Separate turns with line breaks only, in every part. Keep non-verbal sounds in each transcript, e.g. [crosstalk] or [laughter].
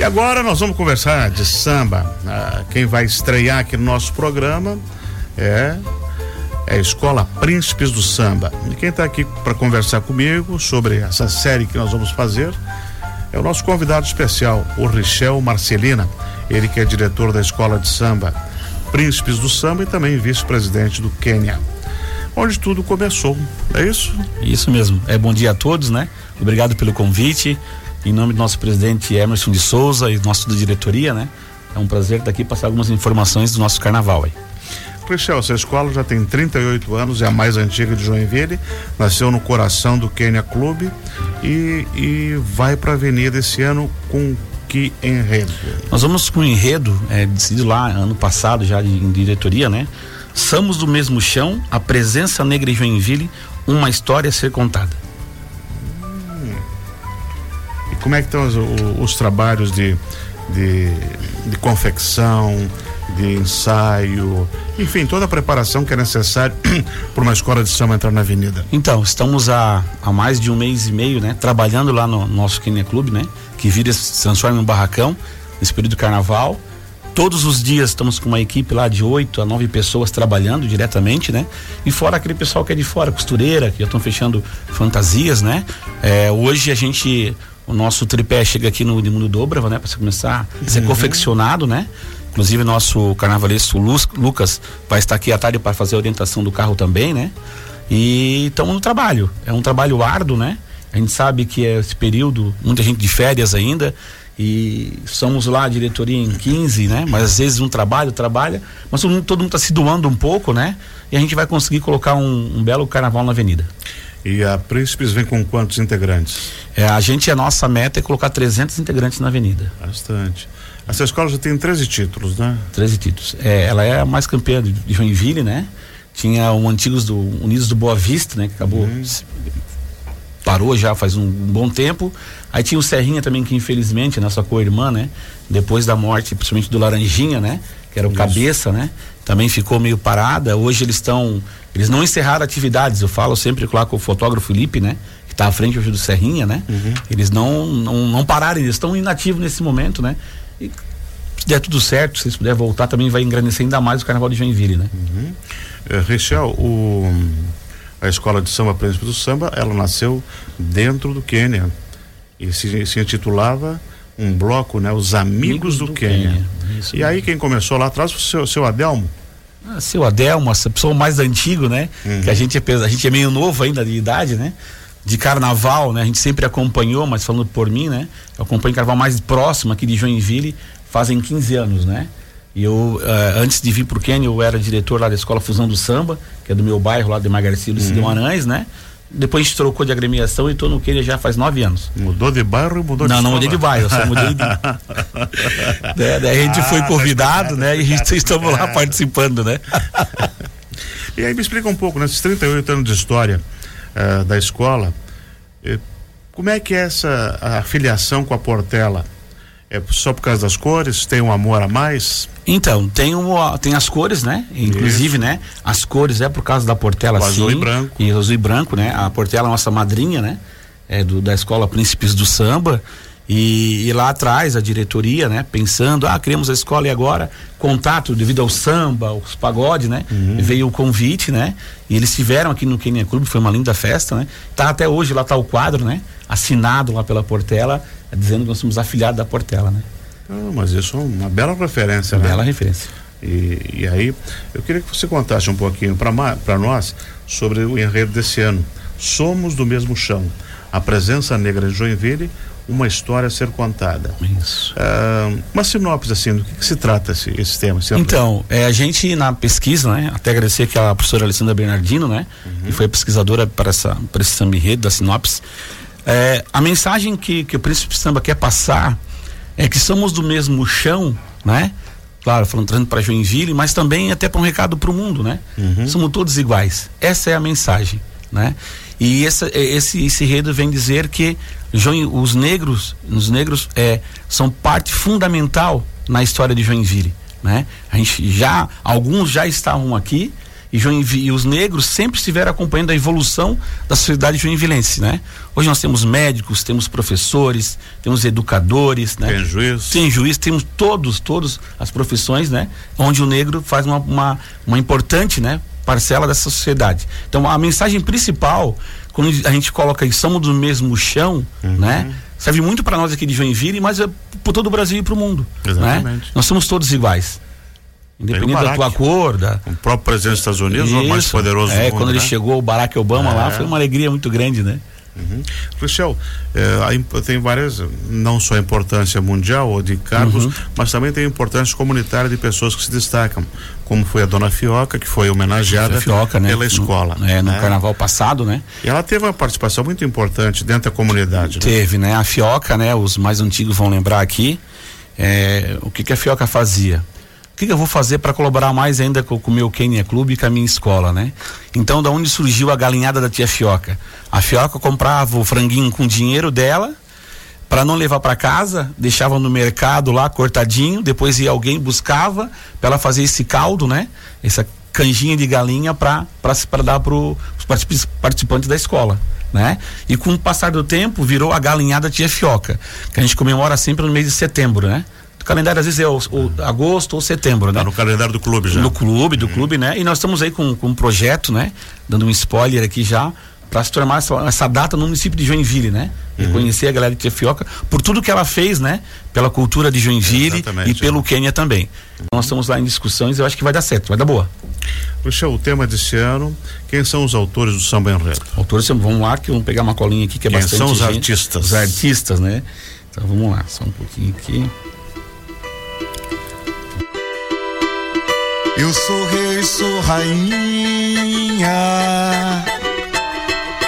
E agora nós vamos conversar de samba. Ah, quem vai estrear aqui no nosso programa é, é a Escola Príncipes do Samba. E quem está aqui para conversar comigo sobre essa série que nós vamos fazer é o nosso convidado especial, o Richel Marcelina. Ele que é diretor da Escola de Samba Príncipes do Samba e também vice-presidente do Quênia. Onde tudo começou, é isso?
Isso mesmo. É bom dia a todos, né? Obrigado pelo convite. Em nome do nosso presidente Emerson de Souza e nosso da diretoria, né? É um prazer estar aqui passar algumas informações do nosso carnaval aí.
Cristian, essa escola já tem 38 anos, é a mais antiga de Joinville, nasceu no coração do Quênia Clube e, e vai para a avenida esse ano com que enredo?
Nós vamos com enredo, é, decidido lá ano passado já de, em diretoria, né? Somos do mesmo chão, a presença negra em Joinville, uma história a ser contada.
Como é que estão os, os trabalhos de, de, de confecção, de ensaio, enfim, toda a preparação que é necessária [clears throat] para uma escola de samba entrar na avenida.
Então, estamos há, há mais de um mês e meio, né, trabalhando lá no nosso Kenia Clube, né, que vira se transforma em um barracão nesse período do carnaval. Todos os dias estamos com uma equipe lá de oito a nove pessoas trabalhando diretamente, né? E fora aquele pessoal que é de fora, costureira, que já estão fechando fantasias, né? É, hoje a gente, o nosso tripé chega aqui no Mundo Dobrava, né? Para começar a ser uhum. confeccionado, né? Inclusive, nosso carnavalesco Lucas vai estar aqui à tarde para fazer a orientação do carro também, né? E estamos no trabalho. É um trabalho árduo, né? A gente sabe que é esse período, muita gente de férias ainda. E somos lá a diretoria em 15, né? Mas às vezes um trabalho, trabalha, mas todo mundo está se doando um pouco, né? E a gente vai conseguir colocar um, um belo carnaval na avenida.
E a Príncipes vem com quantos integrantes?
É, a gente, a nossa meta é colocar 300 integrantes na avenida.
Bastante. Essa escola já tem 13 títulos, né?
13 títulos. É, ela é a mais campeã de, Joinville, né? Tinha o Antigos do Unidos do Boa Vista, né? Que acabou. Uhum. Parou já faz um, um, bom tempo. Aí tinha o Serrinha também, que infelizmente, nossa co-irmã, né? Depois da morte, principalmente do Laranjinha, né? Que era o Isso. cabeça, né? Também ficou meio parada. Hoje eles estão. Eles não encerraram atividades. Eu falo sempre lá com o fotógrafo Felipe, né? Que está à frente hoje do Serrinha, né? Uhum. Eles não, não, não pararam, eles estão inativos nesse momento, né? E se der tudo certo, se eles puderem voltar, também vai engrandecer ainda mais o Carnaval de Joinville, né?
Uhum. É, Richel, o, a escola de samba Príncipe do Samba, ela nasceu dentro do Quênia e se, se intitulava um bloco, né? Os Amigos, Amigos do, do Quênia. Quênia. e aí quem começou lá atrás foi o seu, seu Adelmo?
Ah, seu Adelmo, essa pessoa mais antigo, né? Uhum. Que a gente, é, a gente é meio novo ainda de idade, né? de carnaval, né? A gente sempre acompanhou, mas falando por mim, né? Eu acompanho carnaval mais próximo aqui de Joinville, fazem 15 anos, né? E eu, uh, antes de vir pro Quênia, eu era diretor lá da Escola Fusão do Samba, que é do meu bairro lá de Margarcia uhum. Guimarães, né? Depois a gente trocou de agremiação e estou no Quênia já faz nove anos.
Mudou de bairro ou mudou
não,
de
Não, não mudei de bairro, só mudei de. [laughs] é, daí a gente ah, foi convidado, né? E a gente estamos lá participando, né? [laughs]
e aí me explica um pouco, nesses 38 anos de história, uh, da escola. Uh, como é que é essa afiliação com a Portela? É só por causa das cores? Tem um amor a mais?
Então, tem, um, tem as cores, né? Inclusive, Isso. né? As cores é por causa da Portela, o sim.
Azul e branco.
E azul e branco, né? A Portela é nossa madrinha, né? É do, da escola Príncipes do Samba. E, e, lá atrás a diretoria, né, pensando, ah, criamos a escola e agora contato devido ao samba, os pagode, né? Uhum. Veio o convite, né? E eles tiveram aqui no Kenia Clube, foi uma linda festa, né? Tá até hoje lá tá o quadro, né? Assinado lá pela Portela, dizendo que nós somos afiliados da Portela, né?
Ah, mas isso é uma bela referência, uma
né? Bela referência.
E, e aí, eu queria que você contasse um pouquinho para nós sobre o enredo desse ano. Somos do mesmo chão. A presença negra em Joinville uma história a ser contada.
Isso.
Uh, uma sinopse assim, do que, que se trata esse, esse tema? Esse
então, é, a gente na pesquisa, né, até agradecer que a professora Alessandra Bernardino, né, uhum. que foi a pesquisadora para essa para esse samba enredo da sinopse, é, a mensagem que, que o Príncipe Samba quer passar é que somos do mesmo chão, né? Claro, falando para Joinville, mas também até para um recado para o mundo, né? Uhum. Somos todos iguais. Essa é a mensagem, né? E esse, esse, esse enredo vem dizer que os negros, os negros é, são parte fundamental na história de Joinville, né? A gente já, alguns já estavam aqui E, Joinville, e os negros sempre estiveram acompanhando a evolução da sociedade joinvilense, né? Hoje nós temos médicos, temos professores, temos educadores, né?
Tem juiz.
Tem juiz, temos todos, todas as profissões, né? Onde o negro faz uma, uma, uma importante, né? Parcela dessa sociedade. Então a mensagem principal, quando a gente coloca aí, somos do mesmo chão,
Uhum.
né? Serve muito para nós aqui de Joinville, mas é por todo o Brasil e para o mundo. Né?
Exatamente.
Nós somos todos iguais. Independente da tua cor, da,
O próprio presidente dos Estados Unidos, o mais
Isso.
poderoso
É,
do mundo.
quando ele
né?
chegou, o Barack Obama lá,
É.
foi uma alegria muito grande, né?
Uhum. Cristiel, é, tem várias, não só a importância mundial ou de cargos,
Uhum.
mas também tem a importância comunitária de pessoas que se destacam, como foi a dona Fioca, que foi homenageada
Fioca, né?
pela escola.
No, é, no
né?
carnaval passado, né?
E ela teve uma participação muito importante dentro da comunidade. né?
Teve, né? A Fioca, né? Os mais antigos vão lembrar aqui. é, o que, que a Fioca fazia? Que, que eu vou fazer para colaborar mais ainda com com o meu Kenya Clube e com a minha escola, né? Então, da onde surgiu a galinhada da tia Fioca? A Fioca comprava o franguinho com dinheiro dela, para não levar para casa, deixava no mercado lá cortadinho, depois ia alguém buscava para ela fazer esse caldo, né? Essa canjinha de galinha para para dar para os participantes da escola, né? E com o passar do tempo virou a galinhada tia Fioca, que a gente comemora sempre no mês de setembro, né? O calendário às vezes é o, o agosto ou setembro, né?
Tá no calendário do clube já.
No clube, do clube, né? E nós estamos aí com, com um projeto, né? Dando um spoiler aqui já, para se tornar essa, essa data no município de Joinville, né? Reconhecer a galera de Tia Fioca por tudo que ela fez, né? Pela cultura de Joinville
Exatamente,
e pelo Quênia também. Nós estamos lá em discussões, eu acho que vai dar certo, vai dar boa.
Cristiel, o tema desse ano, quem são os autores do samba enredo?
Autores, vamos lá, que vamos pegar uma colinha aqui que é
Quem
bastante.
são os
gente.
artistas?
Os artistas, né? Então vamos lá, só um pouquinho aqui.
Eu sou rei, sou rainha.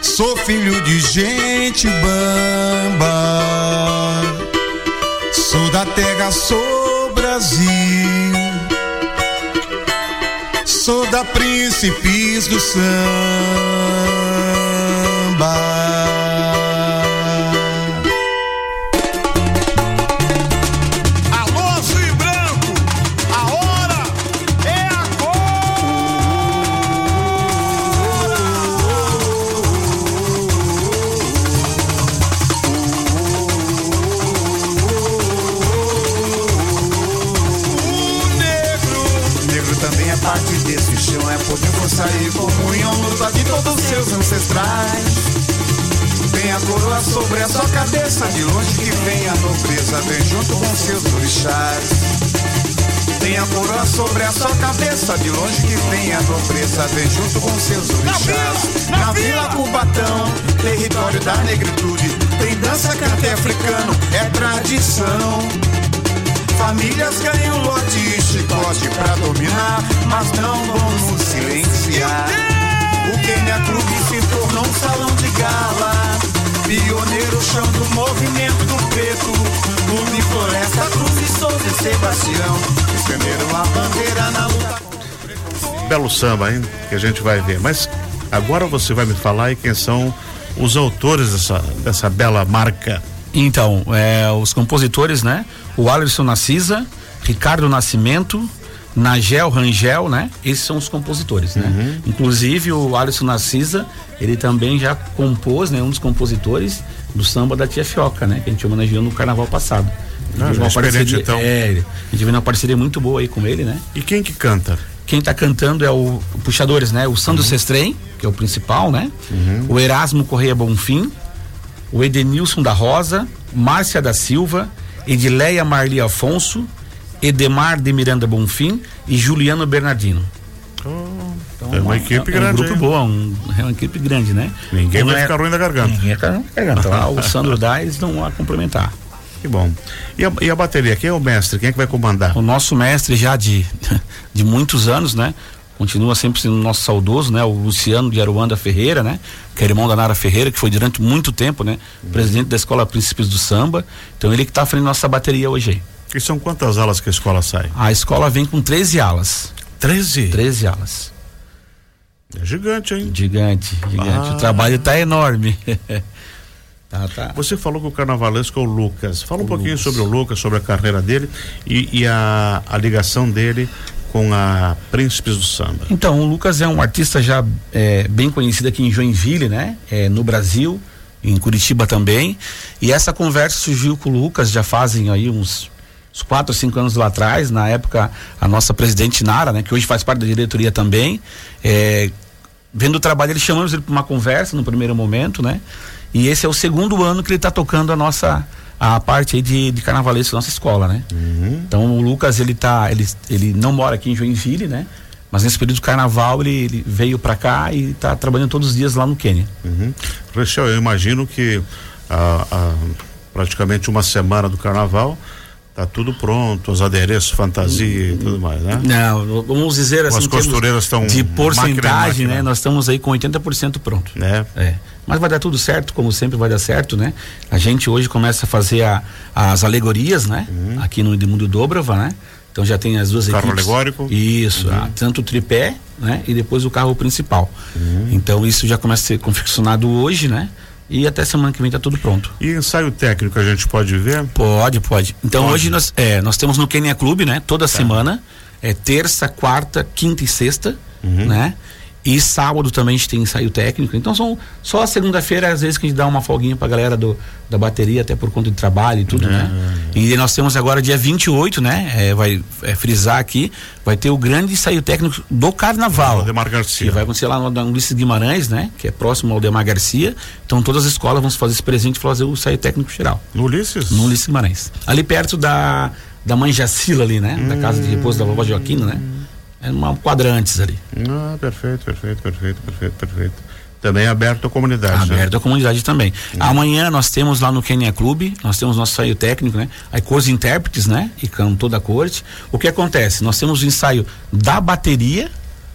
Sou filho de gente bamba. Sou da terra, sou Brasil. Sou da príncipes do samba. Ancestrais. Tem a coroa sobre a sua cabeça, de longe que vem a nobreza, vem junto com seus orixás. Tem a coroa sobre a sua cabeça, de longe que vem a nobreza, vem junto com seus orixás.
na
Na
vila,
Cubatão, território da negritude, tem dança cante africano, é tradição. Famílias ganham lote e chicote pra dominar, mas não vamos silenciar. O Kenya Clube se tornou um salão de gala. Pioneiro chão do movimento do preto. Clube Floresta Cruz e Souza e Sebastião. Estenderam a bandeira na luta.
Belo samba, hein? Que a gente vai ver. Mas agora você vai me falar aí quem são os autores dessa, dessa bela marca.
Então, é, os compositores, né? O Alisson Narcisa, Ricardo Nascimento, Nagel Rangel, né? Esses são os compositores, né? Inclusive o Alisson Narcisa, ele também já compôs, né? Um dos compositores do samba da Tia Fioca, né? Que a gente homenageou no carnaval passado.
Ah, já experiente, então.
É, a gente teve uma parceria muito boa aí com ele, né?
E quem que canta?
Quem tá cantando é o, o puxadores, né? O Sandro Sestrem, que é o principal, né? O Erasmo Correia Bonfim, o Edenilson da Rosa, Márcia da Silva, Edileia Marli Afonso, Edemar de Miranda Bonfim e Juliano Bernardino. Então,
É uma equipe grande,
É um grupo
hein?
bom, um- é uma equipe grande, né?
Ninguém
Não
vai
é-
ficar ruim da garganta.
Ninguém vai ficar ruim da garganta. Lá [laughs] o Sandro eles vão lá complementar.
Que bom. E a, e a bateria? Quem é o mestre? Quem é que vai comandar?
O nosso mestre já de, [laughs] de muitos anos, né? Continua sempre sendo nosso saudoso, né? O Luciano de Aruanda Ferreira, né? Que é irmão da Nara Ferreira, que foi durante muito tempo, né? Presidente da Escola Príncipes do Samba. Então ele que tá frente nossa bateria hoje aí.
E são quantas alas que a escola sai?
A escola vem com 13 alas.
13.
13 alas.
É gigante, hein?
Gigante, gigante.
Ah.
O trabalho tá enorme. [laughs] tá, tá.
Você falou que o carnavalesco é o Lucas. Fala um pouquinho sobre o Lucas, sobre a carreira dele e, e a, a ligação dele com a Príncipes do Samba?
Então, o Lucas é um artista já é, bem conhecido aqui em Joinville, né? É, no Brasil, em Curitiba também. E essa conversa surgiu com o Lucas já fazem aí uns uns quatro cinco anos lá atrás, na época a nossa presidente Nara, né, que hoje faz parte da diretoria também, é, vendo o trabalho, ele chamamos ele para uma conversa no primeiro momento, né? E esse é o segundo ano que ele está tocando a nossa a parte de, de carnavalesco da nossa escola, né? Uhum. Então o Lucas ele tá ele, ele não mora aqui em Joinville, né? Mas nesse período do carnaval ele, ele veio para cá e está trabalhando todos os dias lá no Quênia.
Uhum. Rachel, eu imagino que a, a, praticamente uma semana do carnaval Tá tudo pronto, os adereços, fantasia e tudo mais, né?
Não, vamos dizer assim.
As costureiras estão.
De porcentagem, né? Nós estamos aí com 80% pronto.
É.
é. Mas vai dar tudo certo, como sempre vai dar certo, né? A gente hoje começa a fazer a, as alegorias, né? Uhum. Aqui no Edmundo Dobrava, né? Então já tem as duas
o
carro
equipes. alegórico.
Isso, uhum. tanto o tripé, né? E depois o carro principal. Uhum. Então isso já começa a ser confeccionado hoje, né? E até semana que vem tá tudo pronto.
E ensaio técnico a gente pode ver?
Pode, pode. Então pode. hoje nós, é, nós temos no Kenia Clube, né? Toda tá. semana, é terça, quarta, quinta e sexta, uhum. né? E sábado também a gente tem ensaio técnico. Então são só a segunda-feira, às vezes, que a gente dá uma folguinha pra galera do, da bateria, até por conta de trabalho e tudo, né? É. E nós temos agora dia 28, né? É, vai é, frisar aqui, vai ter o grande ensaio técnico do carnaval.
Aldemar Garcia.
Que vai acontecer lá no Ulisses Guimarães, né? Que é próximo ao Aldemar Garcia. Então todas as escolas vão fazer esse presente e fazer o ensaio técnico geral.
No Ulisses?
No Ulisses Guimarães. Ali perto da, da mãe Jacila ali, né? Hum. Da casa de repouso da vovó Joaquina, né? É uma quadrantes ali.
Ah, perfeito, perfeito, perfeito, perfeito, perfeito. Também aberto à comunidade.
Né? Aberto né? à comunidade também. Hum. Amanhã nós temos lá no Kenya Clube, nós temos nosso ensaio técnico, né? Aí com os intérpretes, né? E cantor da corte. O que acontece? Nós temos o ensaio da bateria,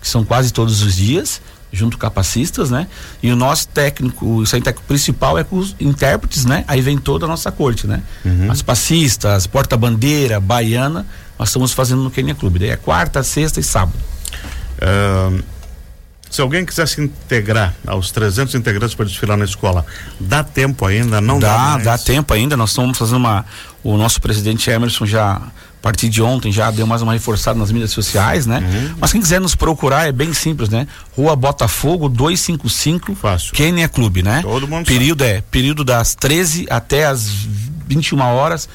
que são quase todos os dias, junto com capacistas, né? E o nosso técnico, o ensaio técnico principal é com os intérpretes, né? Aí vem toda a nossa corte, né? Uhum. As passistas, porta-bandeira, baiana, nós estamos fazendo no Kenya Clube. Daí é quarta, sexta e sábado.
Uh, se alguém quiser se integrar aos 300 integrantes para desfilar na escola, dá tempo ainda? Não dá?
Dá, dá tempo ainda. Nós estamos fazendo uma. O nosso presidente Emerson já a partir de ontem já deu mais uma reforçada nas mídias sociais, né? Uhum. Mas quem quiser nos procurar é bem simples, né? Rua Botafogo 255,
Fácil.
Kenya Clube, né?
Todo mundo
período sabe. é período das 13 até as 21 horas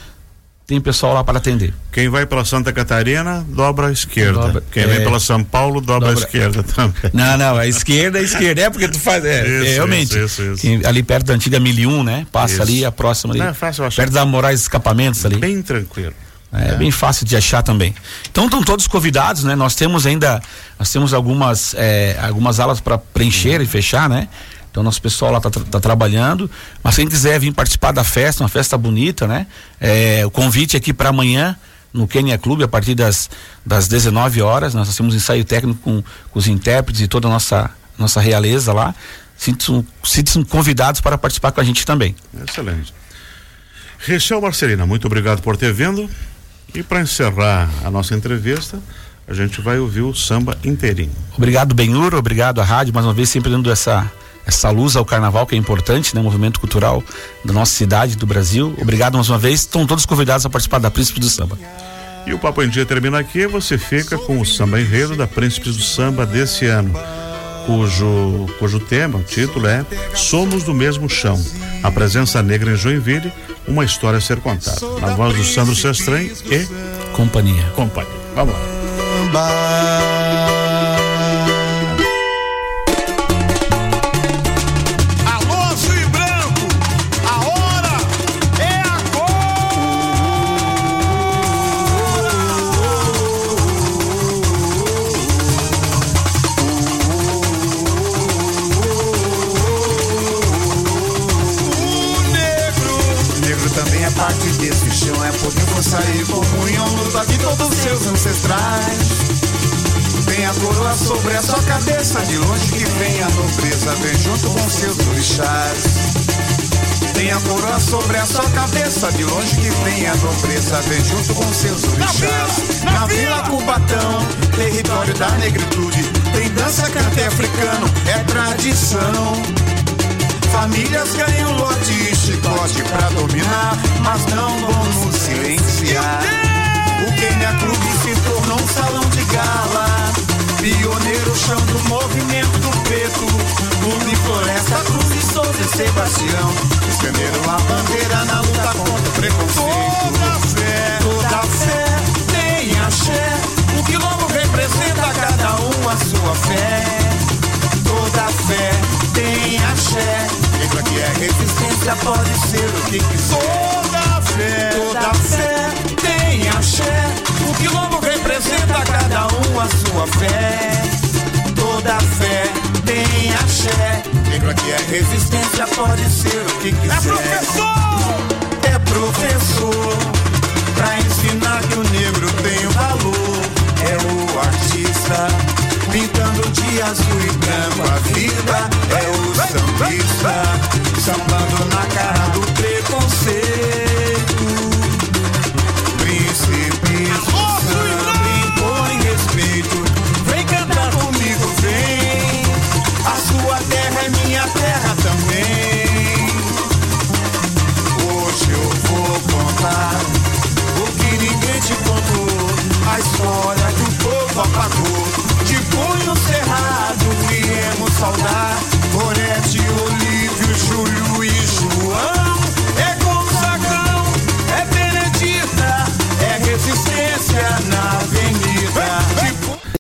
tem pessoal lá para atender.
Quem vai pela Santa Catarina, dobra à esquerda. Dobra, Quem é, vem pela São Paulo, dobra, dobra, à esquerda também.
Não, não, a esquerda é a esquerda. É porque tu faz. É, isso, é, realmente. Isso, isso, isso. ali perto da antiga 1001, né? Passa isso. ali, a próxima ali. Não, é fácil, perto da Moraes Escapamentos ali.
Bem tranquilo.
É, é, bem fácil de achar também. Então estão todos convidados, né? Nós temos ainda, nós temos algumas, é, algumas alas para preencher e fechar, né? Então nosso pessoal lá está tá trabalhando. Mas quem quiser vir participar da festa, uma festa bonita, né? É, o convite aqui para amanhã no Kenya Clube a partir das, das 19 horas. Nós temos ensaio técnico com, com os intérpretes e toda a nossa, nossa realeza lá. Sintam convidados para participar com a gente também.
Excelente. Rechel Marcelina, muito obrigado por ter vindo. E para encerrar a nossa entrevista, a gente vai ouvir o samba inteirinho.
Obrigado, Benhur, obrigado à rádio, mais uma vez sempre dando essa essa luz ao carnaval que é importante, né? Movimento cultural da nossa cidade, do Brasil. Obrigado mais uma vez. Estão todos convidados a participar da Príncipes do Samba.
E o Papo em Dia termina aqui. Você fica com o samba enredo da Príncipes do Samba desse ano, cujo, cujo tema, o título é Somos do Mesmo Chão. A presença negra em Joinville, uma história a ser contada. Na voz do Sandro Sestranho e
companhia.
Companhia. Vamos lá.
Sair comunhão luta de todos os seus ancestrais. Tem a coroa sobre a sua cabeça, de longe que vem a nobreza, vem junto com seus orixás. Tem a coroa sobre a sua cabeça, de longe que vem a nobreza, vem junto com seus orixás. Na, Vila Cubatão, território da negritude, tem dança, cante africano, é tradição. Famílias ganham lote e chicote pra dominar, mas não vão nos silenciar. O Kenya Clube se tornou um salão de gala, pioneiro chão do movimento preto. Clube Floresta, Cruz e Souza e Sebastião estenderam a bandeira na luta contra o preconceito.
Toda fé,
toda fé tem axé. O quilombo representa cada um a sua fé. Toda fé tem axé lembra que é resistência, pode ser o que quiser.
toda fé,
Toda fé tem axé, o quilombo representa cada um a sua fé. Toda fé tem axé, lembra que é resistência, pode ser o que
é
quiser.
professor.
É professor, pra ensinar que o negro tem um valor. É o artista, pintando de azul e branco a vida. É o sambista, sambando na cara do